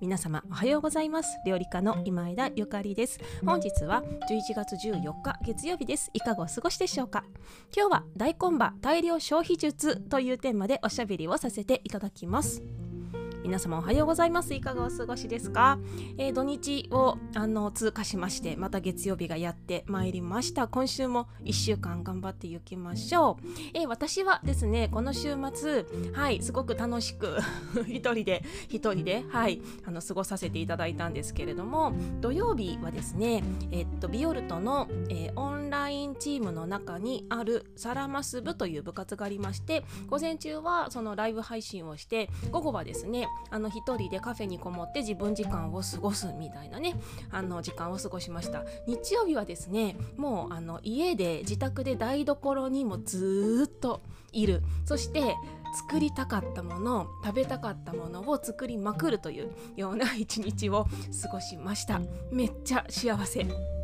皆様おはようございます。料理家の今枝ゆかりです。本日は11月14日月曜日です。いかがお過ごしでしょうか？今日は大根葉大量消費術というテーマでおしゃべりをさせていただきます。皆様おはようございます。いかがお過ごしですか、えー、土日をあの通過しましてまた月曜日がやってまいりました。今週も1週間頑張っていきましょう、えー、私はですねこの週末はいすごく楽しく 一人で一人ではいあの過ごさせていただいたんですけれども土曜日はですねえっとビオルトの、えー、オンラインチームの中にあるサラマス部という部活がありまして午前中はそのライブ配信をして午後はですねあの一人でカフェにこもって自分時間を過ごすみたいなねあの時間を過ごしました。日曜日はですねもうあの家で自宅で台所にもずっといる。そして作りたかったもの食べたかったものを作りまくるというような一日を過ごしました。めっちゃ幸せ。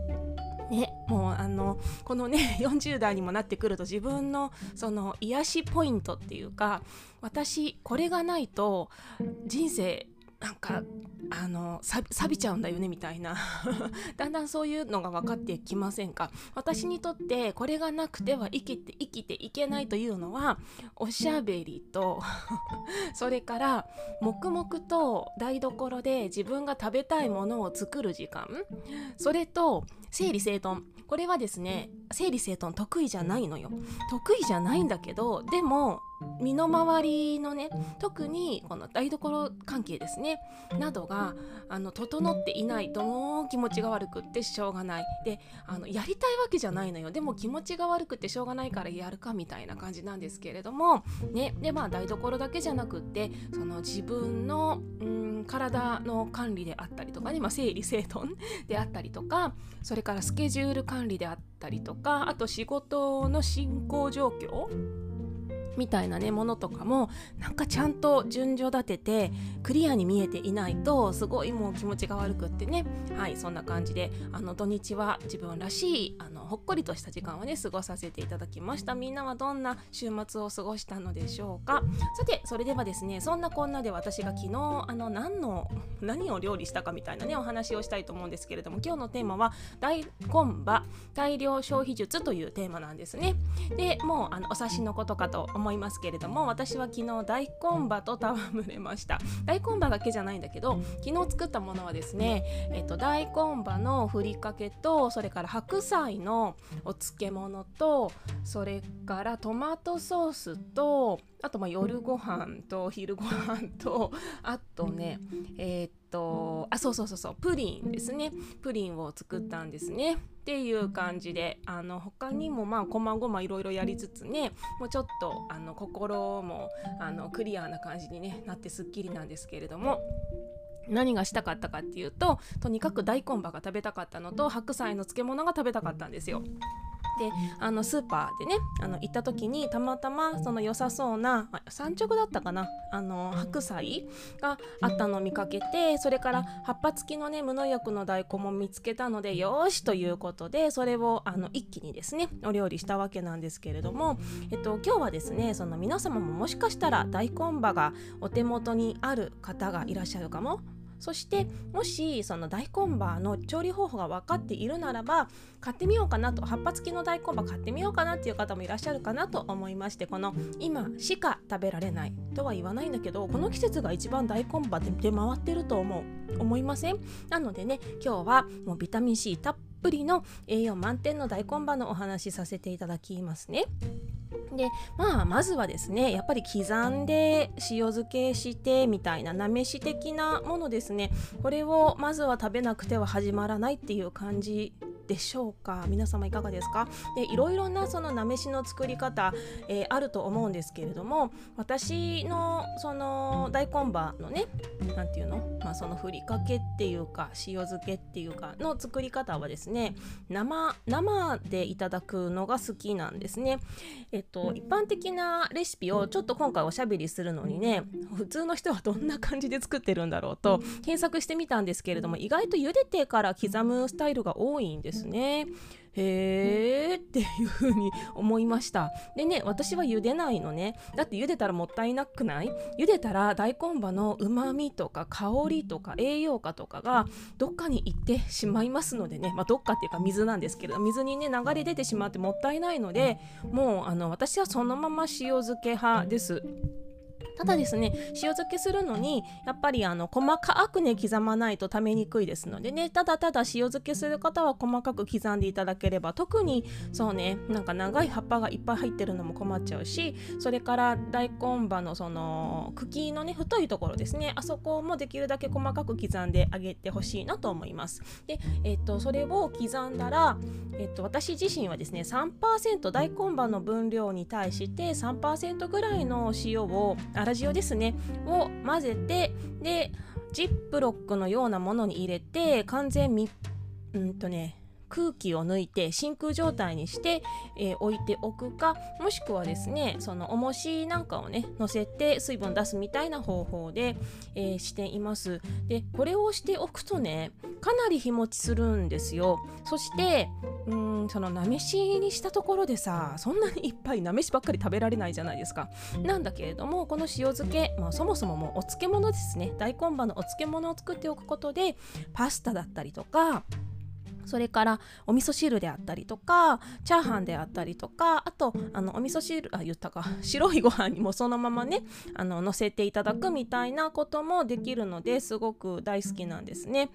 ね、もうあのこのね 40代にもなってくると自分のその癒しポイントっていうか私これがないと人生なんかあの錆びちゃうんだよねみたいな。だんだんそういうのが分かってきませんか？私にとってこれがなくては生きて生きていけないというのはおしゃべりと それから黙々と台所で自分が食べたいものを作る時間。それと整理整頓。これはですね整理整頓得意じゃないのよ。得意じゃないんだけどでも身の回りのね特にこの台所関係ですねなどがあの整っていないともう気持ちが悪くってしょうがない。であのやりたいわけじゃないのよ。でも気持ちが悪くてしょうがないからやるかみたいな感じなんですけれどもね。でまあ台所だけじゃなくってその自分のうん体の管理であったりとかね、まあ、整理整頓 であったりとかそれからスケジュール管理であったりとかあと仕事の進行状況みたいなねものとかもなんかちゃんと順序立ててクリアに見えていないとすごいもう気持ちが悪くってね。はいそんな感じであの土日は自分らしいあのほっこりとした時間をね過ごさせていただきました。みんなはどんな週末を過ごしたのでしょうか。さてそれではですねそんなこんなで私が昨日あの何の何を料理したかみたいなねお話をしたいと思うんですけれども今日のテーマは大根葉大量消費術というテーマなんですね。でもうあのお察しのことかと思思いますけれども私は昨日大根葉と戯れました。大根葉だけじゃないんだけど昨日作ったものはですね、えっと、大根葉のふりかけとそれから白菜のお漬物とそれからトマトソースとあとまあ夜ご飯と昼ご飯とあとねえー、っとそうそうそうそうプリンですねプリンを作ったんですねっていう感じであの他にもまあこまごまいろいろやりつつねもうちょっとあの心もあのクリアな感じに、ね、なってすっきりなんですけれども。何がしたかったかっていうととにかく大根葉が食べたかったのと白菜の漬物が食べたかったんですよ。であのスーパーでねあの行った時にたまたまその良さそうな産直だったかなあの白菜があったのを見かけてそれから葉っぱ付きのね無農薬の大根も見つけたのでよしということでそれをあの一気にですねお料理したわけなんですけれども、えっと、今日はですねその皆様ももしかしたら大根葉がお手元にある方がいらっしゃるかもそしてもしその大根葉の調理方法が分かっているならば買ってみようかなと葉っぱ付きの大根葉買ってみようかなっていう方もいらっしゃるかなと思いましてこの今しか食べられないとは言わないんだけどこの季節が一番大根葉で出回ってると思う思いません？なのでね今日はもうビタミン C たっぷりの栄養満点の大根葉のお話させていただきますね。でまあまずはですねやっぱり刻んで塩漬けしてみたいななめし的なものですねこれをまずは食べなくては始まらないっていう感じでしょうか？皆様いかがですか？でいろいろなそのなめしの作り方、えー、あると思うんですけれども私のその大根葉のね何て言うの,、まあそのふりかけっていうか塩漬けっていうかの作り方はですね生生でいただくのが好きなんですね。えっと一般的なレシピをちょっと今回おしゃべりするのにね普通の人はどんな感じで作ってるんだろうと検索してみたんですけれども意外と茹でてから刻むスタイルが多いんですね。へーっていう風に思いました。でね私は茹でないのね。だって茹でたらもったいなくない？茹でたら大根葉のうまみとか香りとか栄養価とかがどっかに行ってしまいますのでね、まあ、どっかっていうか水なんですけど水にね流れ出てしまってもったいないのでもうあの私はそのまま塩漬け派です。ただですね塩漬けするのにやっぱりあの細かくね刻まないとためにくいですのでねただただ塩漬けする方は細かく刻んでいただければ特にそうねなんか長い葉っぱがいっぱい入ってるのも困っちゃうしそれから大根葉のその茎のね太いところですねあそこもできるだけ細かく刻んであげてほしいなと思います。で、えっと、それを刻んだら、えっと、私自身はですね3%大根葉の分量に対して3%ぐらいの塩を粗塩ですね。を混ぜてでジップロックのようなものに入れて完全密うんとね空気を抜いて真空状態にして、えー、置いておくかもしくはですねその重しなんかをね乗せて水分出すみたいな方法で、えー、しています。でこれをしておくとねかなり日持ちするんですよ。そしてうんそのなめしにしたところでさそんなにいっぱいなめしばっかり食べられないじゃないですか。なんだけれどもこの塩漬け、まあ、そもそももうお漬物ですね。大根葉のお漬物を作っておくことでパスタだったりとかそれからお味噌汁であったりとかチャーハンであったりとかあとあのお味噌汁あ言ったか 白いご飯にもそのままねあの乗せていただくみたいなこともできるのですごく大好きなんですね。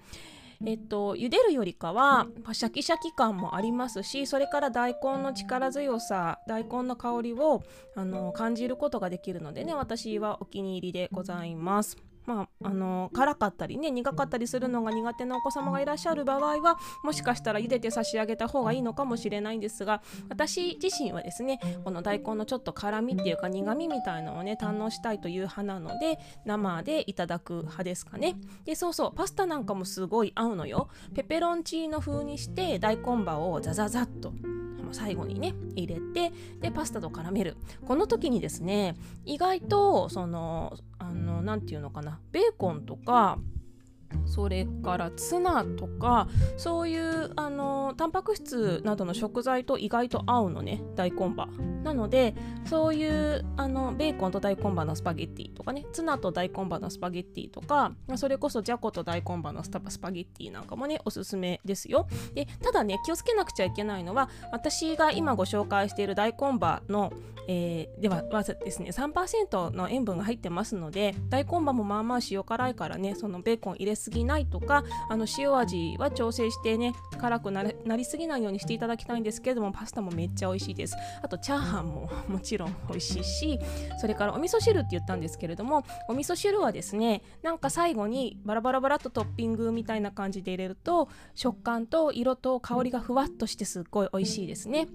えっと、茹でるよりかはシャキシャキ感もありますしそれから大根の力強さ大根の香りをあの感じることができるのでね私はお気に入りでございます。まあ、あの辛かったりね苦かったりするのが苦手なお子様がいらっしゃる場合はもしかしたら茹でて差し上げた方がいいのかもしれないんですが私自身はですねこの大根のちょっと辛みっていうか苦みみたいのをね堪能したいという派なので生でいただく派ですかね。でそうそうパスタなんかもすごい合うのよ。ペペロンチーノ風にして大根葉をザザザッと最後にね入れてでパスタと絡める。この時にですね意外とそのあの何て言うのかなベーコンとかそれからツナとかそういうあのタンパク質などの食材と意外と合うのね大根葉なのでそういうあのベーコンと大根葉のスパゲッティとかねツナと大根葉のスパゲッティとかそれこそじゃこと大根葉のスパゲッティなんかもねおすすめですよ。でただね気をつけなくちゃいけないのは私が今ご紹介している大根葉の、えー、ではまずですね3%の塩分が入ってますので大根葉もまあまあ塩辛いからねそのベーコン入れすぎないとかあの塩味は調整してね辛くなりすぎないようにしていただきたいんですけれどもパスタもめっちゃ美味しいです。あとチャーハンも もちろん美味しいしそれからお味噌汁って言ったんですけれどもお味噌汁はですねなんか最後にバラバラバラっとトッピングみたいな感じで入れると食感と色と香りがふわっとしてすっごい美味しいですね。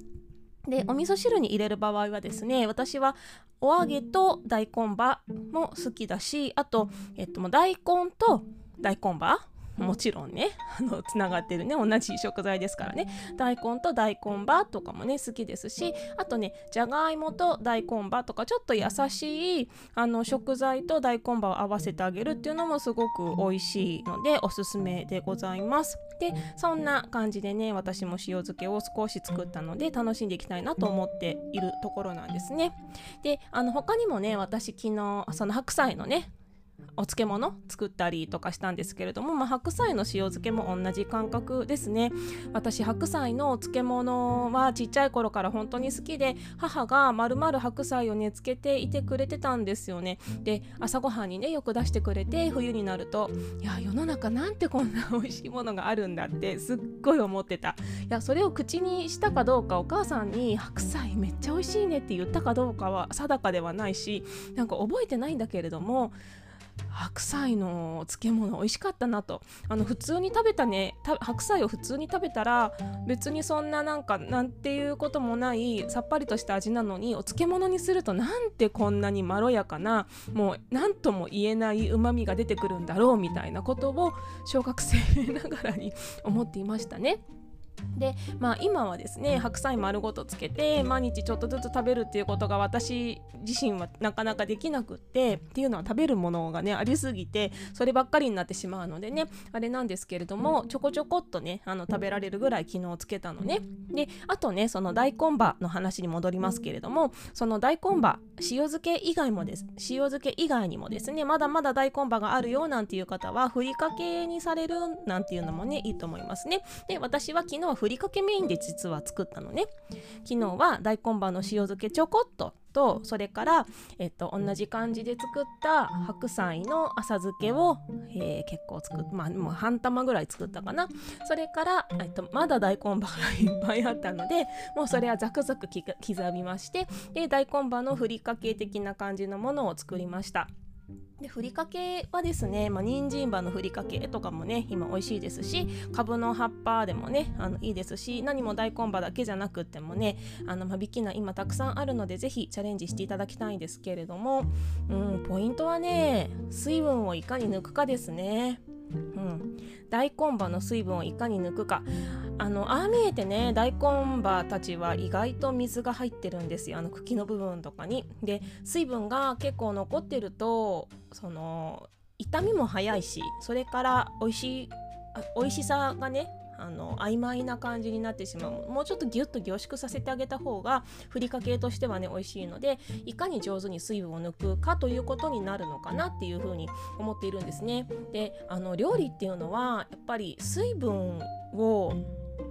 でお味噌汁に入れる場合はですね私はお揚げと大根葉も好きだしあと、えっと、大根と大根葉？もちろんね。あのつながってるね。同じ食材ですからね。大根と大根葉とかもね好きですしあとねじゃがいもと大根葉とかちょっと優しいあの食材と大根葉を合わせてあげるっていうのもすごく美味しいのでおすすめでございます。でそんな感じでね私も塩漬けを少し作ったので楽しんでいきたいなと思っているところなんですね。であの他にもね私昨日その白菜のねお漬物作ったりとかしたんですけれども、まあ、白菜の塩漬けも同じ感覚ですね。私白菜のお漬物はちっちゃい頃から本当に好きで母がまるまる白菜をね漬けていてくれてたんですよね。で朝ごはんにねよく出してくれて冬になるといや世の中なんてこんな美味しいものがあるんだってすっごい思ってた。いやそれを口にしたかどうかお母さんに白菜めっちゃ美味しいねって言ったかどうかは定かではないしなんか覚えてないんだけれども白菜の漬物美味しかったなとあの普通に食べたね白菜を普通に食べたら別にそんななんかなんていうこともないさっぱりとした味なのにお漬物にするとなんてこんなにまろやかなもう何とも言えないうまみが出てくるんだろうみたいなことを小学生 ながらに思っていましたね。でまあ今はですね白菜丸ごとつけて毎日ちょっとずつ食べるっていうことが私自身はなかなかできなくってっていうのは食べるものがねありすぎてそればっかりになってしまうのでねあれなんですけれどもちょこちょこっとねあの食べられるぐらい昨日つけたのね。であとねその大根葉の話に戻りますけれどもその大根葉塩漬け以外もです塩漬け以外にもですねまだまだ大根葉があるよなんていう方はふりかけにされるなんていうのもねいいと思いますね。で私は昨日はふりかけメインで実は作ったのね昨日は大根葉の塩漬けちょこっととそれから、えっと、同じ感じで作った白菜の浅漬けを、えー、結構作っまあもう半玉ぐらい作ったかなそれから、えっと、まだ大根葉がいっぱいあったのでもうそれはザクザク刻みましてで大根葉のふりかけ的な感じのものを作りました。でふりかけはですね、まあ、人参葉のふりかけとかもね今美味しいですしかぶの葉っぱでもねあのいいですし何も大根葉だけじゃなくってもねあの間引き菜今たくさんあるのでぜひチャレンジしていただきたいんですけれども、うん、ポイントはね水分をいかに抜くかですね。うん、大根葉の水分をいかに抜くか。あのああ見えてね大根葉たちは意外と水が入ってるんですよ。あの茎の部分とかに。で水分が結構残ってるとその痛みも早いしそれから美味しい美味しさがねあの曖昧な感じになってしまうもうちょっとギュッと凝縮させてあげた方がふりかけとしてはね美味しいのでいかに上手に水分を抜くかということになるのかなっていうふうに思っているんですね。であの料理っていうのはやっぱり水分を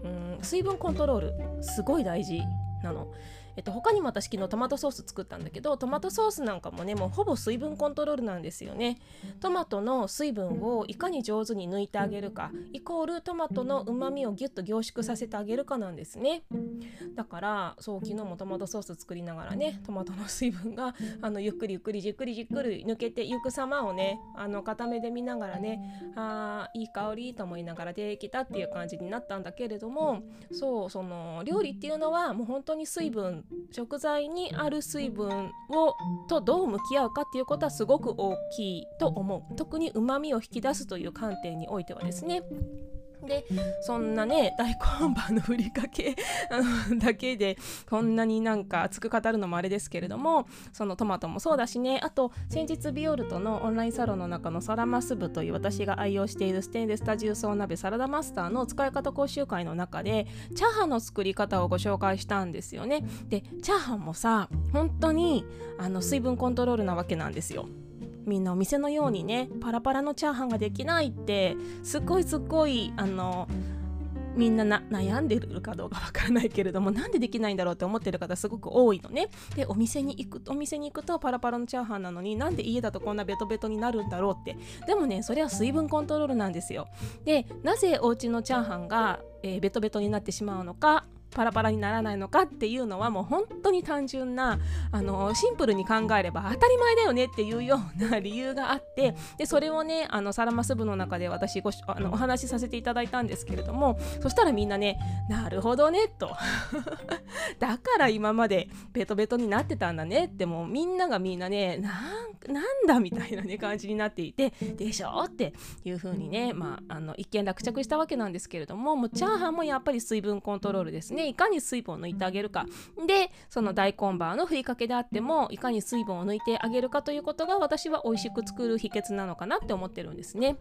うん水分コントロールすごい大事なの。えっと、他にも私昨日トマトソース作ったんだけどトマトソースなんかもねもうほぼ水分コントロールなんですよね。トマトの水分をいかに上手に抜いてあげるかイコールトマトのうまみをギュッと凝縮させてあげるかなんですね。だからそう昨日もトマトソース作りながらねトマトの水分があのゆっくりゆっくりじっくりじっくり抜けていく様をねあの固めで見ながらねあいい香りと思いながらできたっていう感じになったんだけれどもそうその料理っていうのはもう本当に水分食材にある水分をとどう向き合うかっていうことはすごく大きいと思う。特にうまみを引き出すという観点においてはですね。でそんなね大根葉のふりかけ だけでこんなになんか熱く語るのもあれですけれどもそのトマトもそうだしね。あと先日ビオルトのオンラインサロンの中のサラマス部という私が愛用しているステンレスタジウソ鍋サラダマスターの使い方講習会の中でチャーハンの作り方をご紹介したんですよね。でチャーハンもさ本当にあの水分コントロールなわけなんですよみんなお店のようにねパラパラのチャーハンができないってすっごいすっごいあのみんな悩んでるかどうかわからないけれどもなんでできないんだろうって思ってる方すごく多いのね。でお店に行くお店に行くとパラパラのチャーハンなのになんで家だとこんなベトベトになるんだろうって。でもねそれは水分コントロールなんですよ。でなぜお家のチャーハンが、えー、ベトベトになってしまうのかパラパラにならないのかっていうのはもう本当に単純なあのシンプルに考えれば当たり前だよねっていうような理由があってでそれをねあのサラマス部の中で私ごあのお話しさせていただいたんですけれどもそしたらみんなねなるほどねと。だから今までベトベトになってたんだねってもうみんながみんなねなんだみたいなね感じになっていてでしょっていう風にねまああの一見落着したわけなんですけれどももうチャーハンもやっぱり水分コントロールですね。いかに水分を抜いてあげるかでその大根バーのふりかけであってもいかに水分を抜いてあげるかということが私は美味しく作る秘訣なのかなって思ってるんですね。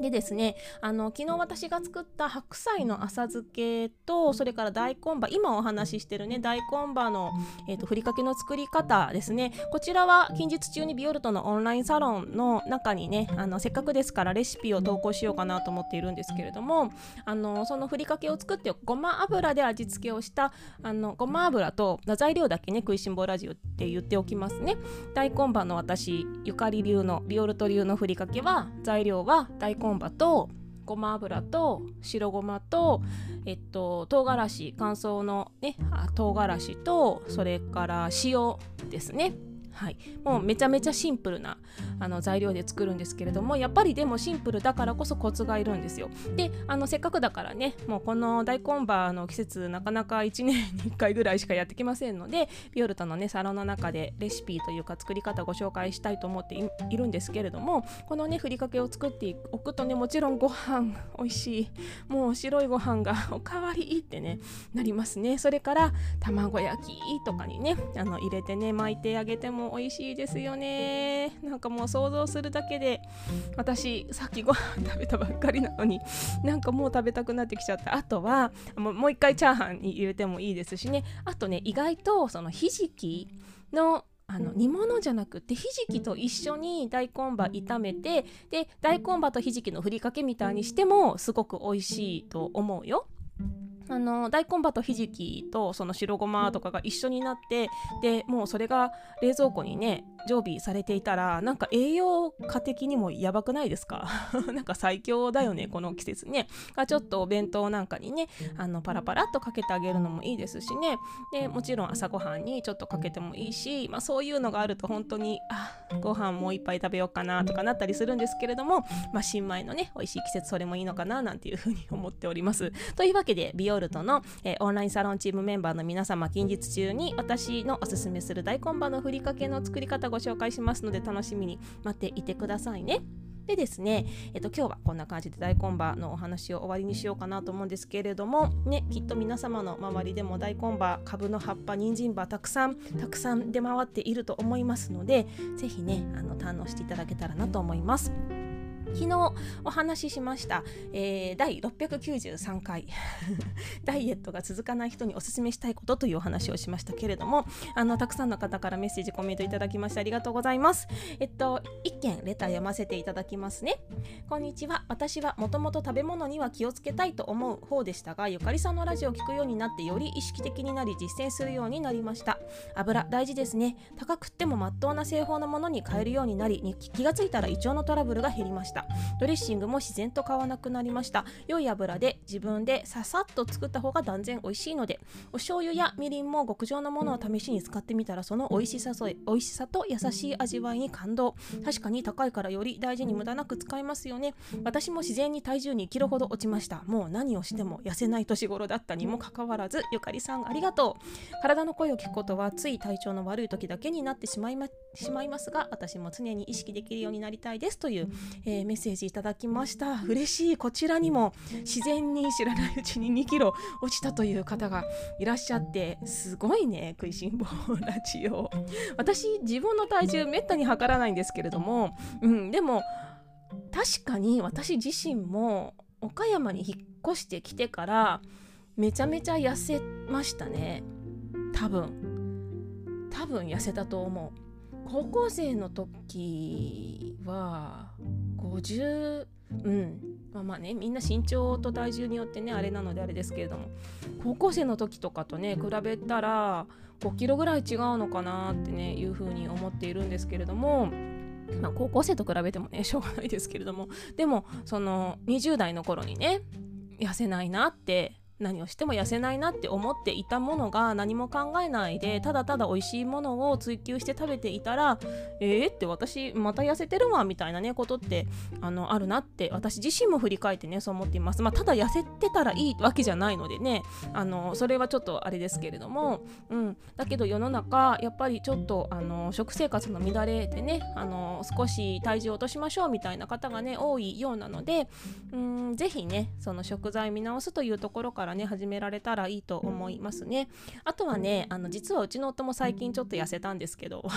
でですねあの昨日私が作った白菜の浅漬けとそれから大根葉今お話ししてるね大根葉の、えーと、ふりかけの作り方ですね。こちらは近日中にビオルトのオンラインサロンの中にねあのせっかくですからレシピを投稿しようかなと思っているんですけれどもあのそのふりかけを作ってごま油で味付けをしたあのごま油と材料だけね食いしん坊ラジオって言っておきますね。大根葉の私ゆかり流のビオルト流のふりかけは材料は大根葉とごま油と白ごまと、えっと、唐辛子乾燥のね唐辛子とそれから塩ですね。はい、もうめちゃめちゃシンプルなあの材料で作るんですけれどもやっぱりでもシンプルだからこそコツがいるんですよ。であのせっかくだからねもうこの大根葉の季節なかなか1年に1回ぐらいしかやってきませんのでビオルトのねサロンの中でレシピというか作り方ご紹介したいと思っているんですけれどもこのねふりかけを作っておくとねもちろんご飯美味しいもう白いご飯がおかわりいいってねなりますね。それから卵焼きとかにねあの入れてね巻いてあげてもも美味しいですよね。なんかもう想像するだけで私さっきご飯食べたばっかりなのになんかもう食べたくなってきちゃった。あとはもう一回チャーハンに入れてもいいですしね。あとね意外とそのひじきのあの煮物じゃなくてひじきと一緒に大根葉炒めてで大根葉とひじきのふりかけみたいにしてもすごく美味しいと思うよ。あの大根葉とひじきとその白ごまとかが一緒になってでもうそれが冷蔵庫にね常備されていたらなんか栄養価的にもやばくないですか？なんか最強だよねこの季節ね。ちょっとお弁当なんかにねあのパラパラっとかけてあげるのもいいですしね。でもちろん朝ごはんにちょっとかけてもいいし、まあ、そういうのがあると本当にあご飯もう一杯食べようかなとかなったりするんですけれども、まあ、新米のね美味しい季節それもいいのかななんていうふうに思っております。というわけで美容ルトの、えー、オンラインサロンチームメンバーの皆様近日中に私のおすすめする大根葉のふりかけの作り方ご紹介しますので楽しみに待っていてくださいね。でですね、えっと、今日はこんな感じで大根葉のお話を終わりにしようかなと思うんですけれども、ね、きっと皆様の周りでも大根葉、株の葉っぱ、人参葉、たくさん、たくさん出回っていると思いますので、是非ね、あの堪能していただけたらなと思います。昨日お話ししました、えー、第693回。ダイエットが続かない人におすすめしたいことというお話をしましたけれどもあのたくさんの方からメッセージコメントいただきましてありがとうございます。えっと一件レター読ませていただきますね。こんにちは。私はもともと食べ物には気をつけたいと思う方でしたがゆかりさんのラジオを聞くようになってより意識的になり実践するようになりました。油大事ですね。高くってもまっとうな製法のものに変えるようになり気がついたら胃腸のトラブルが減りました。ドレッシングも自然と買わなくなりました。良い油で自分でささっと作った方が断然美味しいのでお醤油やみりんも極上のものを試しに使ってみたらその美味しさと美味しさと優しい味わいに感動。確かに高いからより大事に無駄なく使いますよね。私も自然に体重2キロほど落ちました。もう何をしても痩せない年頃だったにもかかわらずゆかりさんありがとう。体の声を聞くことはつい体調の悪い時だけになってしまいましまいますが私も常に意識できるようになりたいです。という、えー、メッセージいただきました。嬉しい。こちらにも自然に知らないうちに2キロ落ちたという方がいらっしゃってすごいね食いしん坊ラジオ。私自分の体重めったに測らないんですけれども、うん、でも確かに私自身も岡山に引っ越してきてからめちゃめちゃ痩せましたね。多分。多分痩せたと思う高校生の時は50うん。まあまあねみんな身長と体重によってねあれなのであれですけれども高校生の時とかとね比べたら5キロぐらい違うのかなってねいうふうに思っているんですけれどもまあ、高校生と比べてもねしょうがないですけれどもでもその20代の頃にね痩せないなって何をしても痩せないなって思っていたものが何も考えないでただただ美味しいものを追求して食べていたらえーって私また痩せてるわみたいなねことってあのあるなって私自身も振り返ってねそう思っています。まあ、ただ痩せてたらいいわけじゃないのでねあのそれはちょっとあれですけれども、うん、だけど世の中やっぱりちょっとあの食生活の乱れでねあの少し体重を落としましょうみたいな方がね多いようなので、うん、ぜひねその食材見直すというところからからね始められたらいいと思いますね。あとはねあの実はうちの夫も最近ちょっと痩せたんですけど。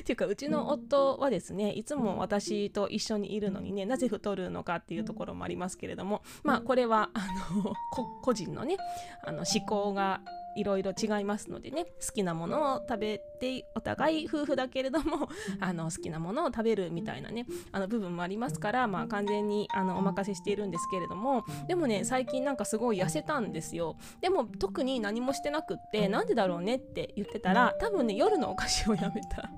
っていうかうちの夫はですねいつも私と一緒にいるのにねなぜ太るのかっていうところもありますけれどもまあこれはあの個人のねあの思考がいろいろ違いますのでね好きなものを食べてお互い夫婦だけれどもあの好きなものを食べるみたいなねあの部分もありますから、まあ、完全にあのお任せしているんですけれどもでもね最近なんかすごい痩せたんですよ。でも特に何もしてなくってなんでだろうねって言ってたら多分ね夜のお菓子をやめた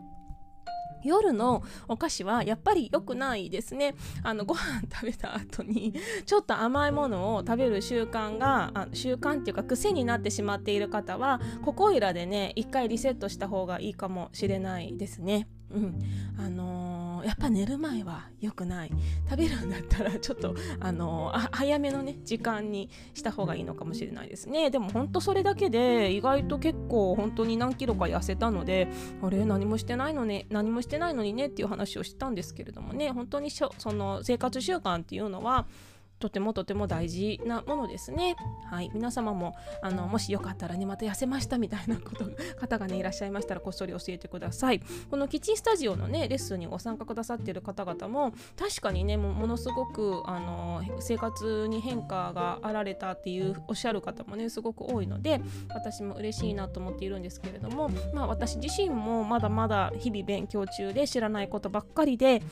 夜のお菓子はやっぱり良くないですねあのご飯食べた後に ちょっと甘いものを食べる習慣があ習慣っていうか癖になってしまっている方はここいらでね一回リセットした方がいいかもしれないですね。うん、あのー、やっぱ寝る前は良くない。食べるんだったらちょっと、あのあ、早めのね時間にした方がいいのかもしれないですね。でもほんとそれだけで意外と結構本当に何キロか痩せたのであれ？何もしてないのね何もしてないのにねっていう話をしたんですけれどもね。本当にその生活習慣っていうのはとてもとても大事なものですね。はい、皆様もあのもしよかったらねまた痩せましたみたいなこと方がねいらっしゃいましたらこっそり教えてください。このキッチンスタジオのねレッスンにご参加くださっている方々も確かにねものすごくあの生活に変化があられたっていうおっしゃる方もねすごく多いので私も嬉しいなと思っているんですけれどもまあ私自身もまだまだ日々勉強中で知らないことばっかりで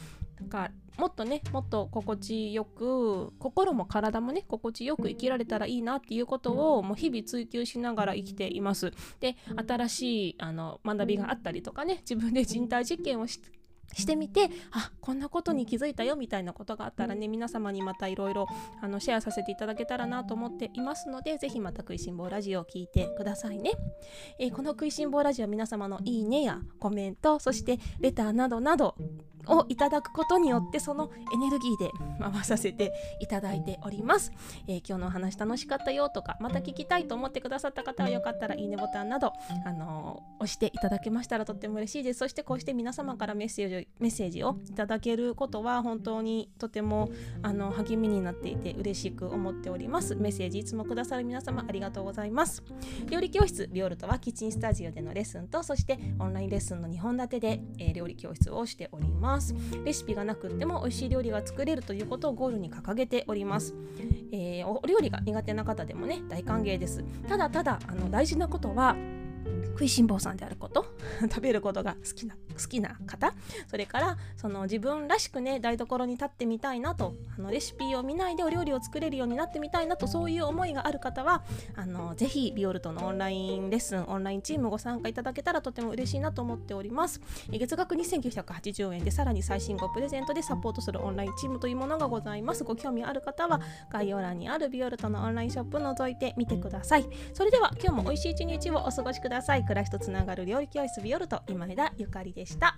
なんかもっとねもっと心地よく心も体もね心地よく生きられたらいいなっていうことをもう日々追求しながら生きています。で新しいあの学びがあったりとかね自分で人体実験をしてしてみてあこんなことに気づいたよみたいなことがあったらね皆様にまたいろいろシェアさせていただけたらなと思っていますのでぜひまた食いしん坊ラジオを聞いてくださいね、えー、この食いしん坊ラジオ皆様のいいねやコメントそしてレターなどなどをいただくことによってそのエネルギーで回させていただいております、えー、今日のお話楽しかったよとかまた聞きたいと思ってくださった方はよかったらいいねボタンなど、あのー、押していただけましたらとっても嬉しいです。そしてこうして皆様からメッセージメッセージをいただけることは本当にとてもあの励みになっていて嬉しく思っております。メッセージいつもくださる皆様ありがとうございます。料理教室ビオルトはキッチンスタジオでのレッスンとそしてオンラインレッスンの2本立てで、えー、料理教室をしております。ます。レシピがなくっても美味しい料理が作れるということをゴールに掲げております、えー、お料理が苦手な方でもね大歓迎です。ただただあの大事なことは食いしん坊さんであること 食べることが好きな好きな方それからその自分らしくね台所に立ってみたいなとあのレシピを見ないでお料理を作れるようになってみたいなとそういう思いがある方はあのぜひビオルトのオンラインレッスンオンラインチームご参加いただけたらとても嬉しいなと思っております。月額2980円でさらに最新号プレゼントでサポートするオンラインチームというものがございます。ご興味ある方は概要欄にあるビオルトのオンラインショップ覗いてみてください。それでは今日も美味しい一日をお過ごしください。暮らしとつながる料理教室ビオルト今枝ゆかりです。でした。